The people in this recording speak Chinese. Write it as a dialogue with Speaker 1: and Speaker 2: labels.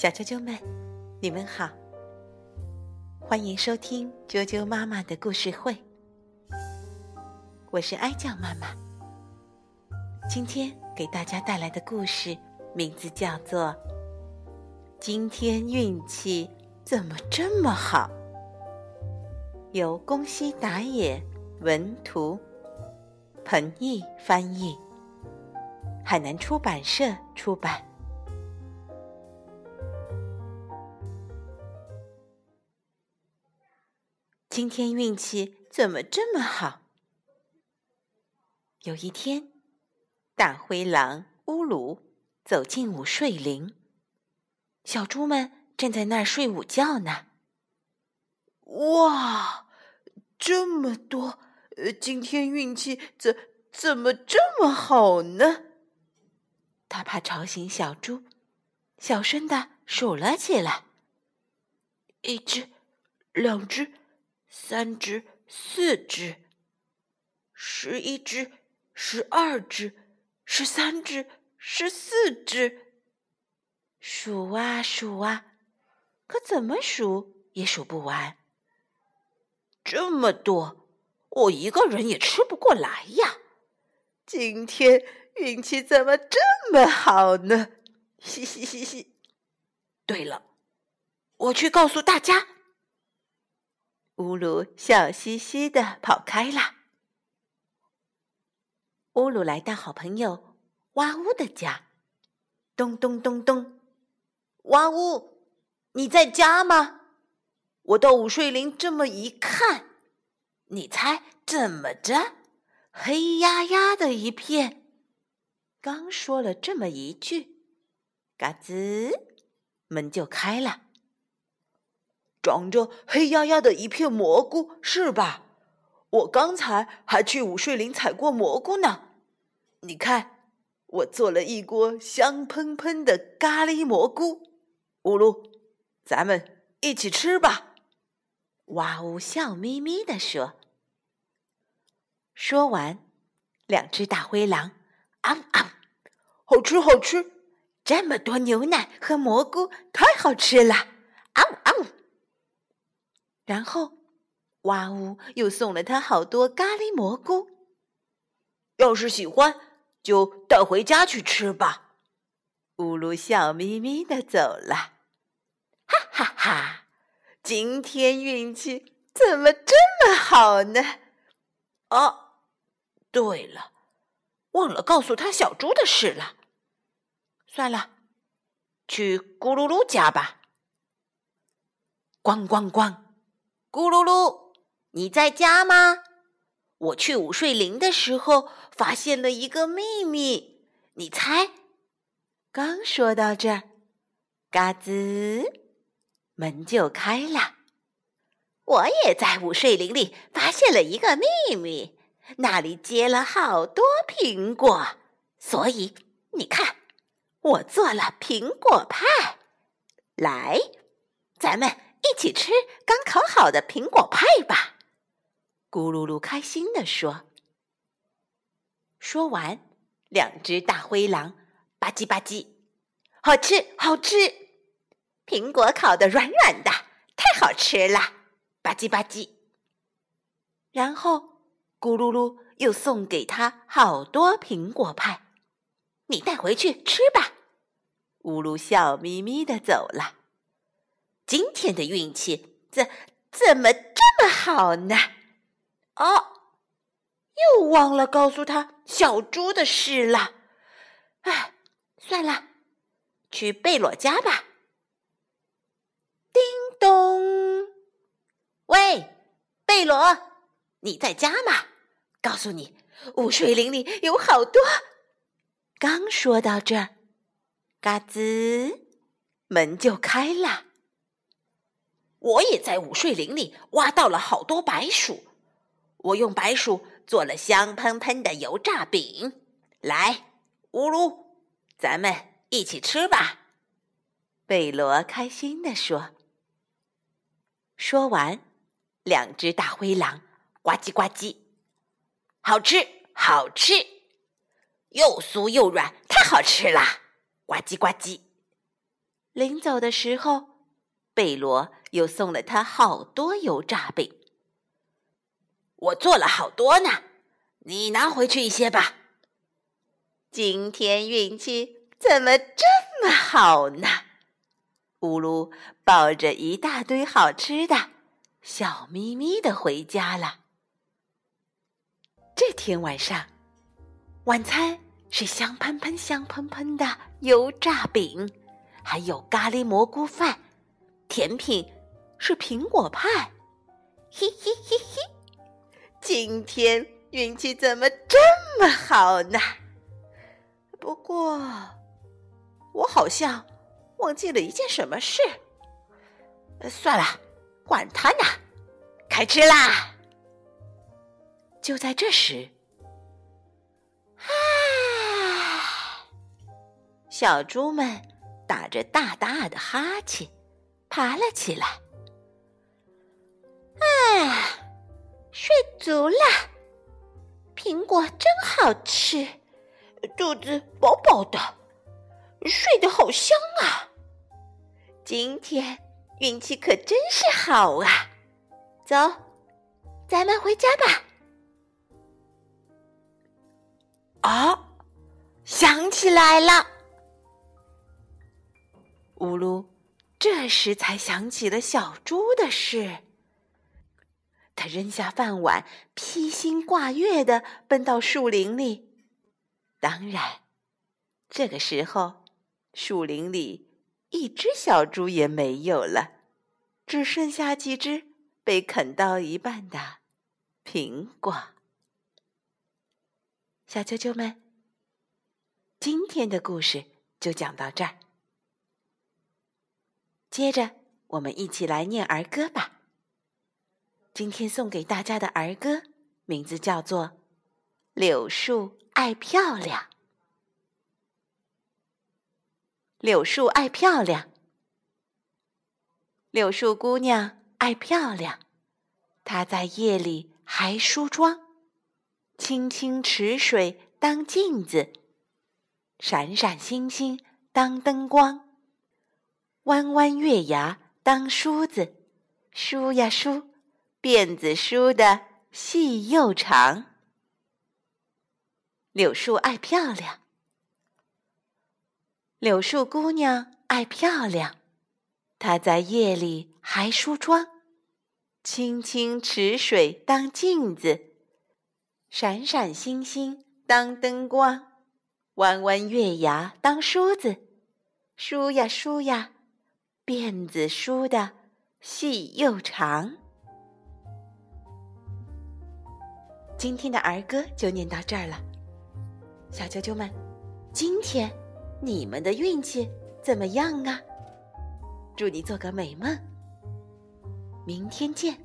Speaker 1: 小啾啾们，你们好，欢迎收听啾啾妈妈的故事会。我是哀酱妈妈，今天给大家带来的故事名字叫做《今天运气怎么这么好》，由宫西达也文图，彭毅翻译，海南出版社出版。今天运气怎么这么好？有一天，大灰狼乌鲁走进午睡林，小猪们正在那儿睡午觉呢。
Speaker 2: 哇，这么多！呃，今天运气怎怎么这么好呢？
Speaker 1: 他怕吵醒小猪，小声的数了起来：
Speaker 2: 一只，两只。三只，四只，十一只，十二只，十三只，十四只。
Speaker 1: 数啊数啊，可怎么数也数不完。
Speaker 2: 这么多，我一个人也吃不过来呀！今天运气怎么这么好呢？嘻嘻嘻嘻。对了，我去告诉大家。
Speaker 1: 乌鲁笑嘻嘻的跑开了。乌鲁来到好朋友哇呜的家，咚咚咚咚，
Speaker 2: 哇呜，你在家吗？我到午睡林这么一看，你猜怎么着？黑压压的一片。
Speaker 1: 刚说了这么一句，嘎吱，门就开了。
Speaker 2: 长着黑压压的一片蘑菇，是吧？我刚才还去午睡林采过蘑菇呢。你看，我做了一锅香喷喷的咖喱蘑菇。乌鲁，咱们一起吃吧。
Speaker 1: 哇呜，笑眯眯地说。说完，两只大灰狼，啊啊，
Speaker 2: 好吃好吃！
Speaker 1: 这么多牛奶和蘑菇，太好吃了！啊啊！然后，哇呜又送了他好多咖喱蘑菇。
Speaker 2: 要是喜欢，就带回家去吃吧。
Speaker 1: 乌鲁笑眯眯的走了。
Speaker 2: 哈哈哈！今天运气怎么这么好呢？哦，对了，忘了告诉他小猪的事了。算了，去咕噜噜家吧。咣咣咣。咕噜噜，你在家吗？我去午睡林的时候发现了一个秘密，你猜？
Speaker 1: 刚说到这儿，嘎吱，门就开了。
Speaker 2: 我也在午睡林里发现了一个秘密，那里结了好多苹果，所以你看，我做了苹果派。来，咱们。一起吃刚烤好的苹果派吧！
Speaker 1: 咕噜噜开心地说。说完，两只大灰狼吧唧吧唧，
Speaker 2: 好吃好吃！苹果烤的软软的，太好吃了！吧唧吧唧。
Speaker 1: 然后，咕噜噜又送给他好多苹果派，
Speaker 2: 你带回去吃吧。
Speaker 1: 乌噜笑眯眯的走了。
Speaker 2: 今天的运气怎怎么这么好呢？哦，又忘了告诉他小猪的事了。哎，算了，去贝罗家吧。叮咚，喂，贝罗，你在家吗？告诉你，午睡林里有好多。
Speaker 1: 刚说到这儿，嘎吱，门就开了。
Speaker 2: 我也在午睡林里挖到了好多白薯，我用白薯做了香喷喷的油炸饼。来，乌鲁，咱们一起吃吧。
Speaker 1: 贝罗开心地说。说完，两只大灰狼呱唧呱唧，
Speaker 2: 好吃，好吃，又酥又软，太好吃了！呱唧呱唧。临走的时候，贝罗又送了他好多油炸饼。我做了好多呢，你拿回去一些吧。今天运气怎么这么好呢？乌鲁抱着一大堆好吃的，笑眯眯的回家了。这天晚上，晚餐是香喷喷、香喷喷的油炸饼，还有咖喱蘑菇饭，甜品是苹果派。嘿嘿嘿嘿，今天运气怎么这么好呢？不过，我好像忘记了一件什么事。算了，管他呢，开吃啦！就在这时，啊，小猪们打着大大的哈欠，爬了起来。啊，睡足了，苹果真好吃，肚子饱饱的，睡得好香啊！今天运气可真是好啊！走，咱们回家吧。啊！想起来了，乌鲁这时才想起了小猪的事。他扔下饭碗，披星挂月的奔到树林里。当然，这个时候树林里一只小猪也没有了，只剩下几只被啃到一半的苹果。小啾啾们，今天的故事就讲到这儿。接着，我们一起来念儿歌吧。今天送给大家的儿歌名字叫做《柳树爱漂亮》。柳树爱漂亮，柳树姑娘爱漂亮，她在夜里还梳妆。清清池水当镜子，闪闪星星当灯光，弯弯月牙当梳子，梳呀梳，辫子梳的细又长。柳树爱漂亮，柳树姑娘爱漂亮，她在夜里还梳妆，清清池水当镜子。闪闪星星当灯光，弯弯月牙当梳子，梳呀梳呀，辫子梳的细又长。今天的儿歌就念到这儿了，小啾啾们，今天你们的运气怎么样啊？祝你做个美梦，明天见。